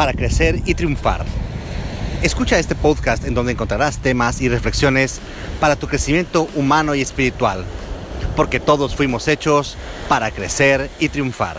para crecer y triunfar. Escucha este podcast en donde encontrarás temas y reflexiones para tu crecimiento humano y espiritual, porque todos fuimos hechos para crecer y triunfar.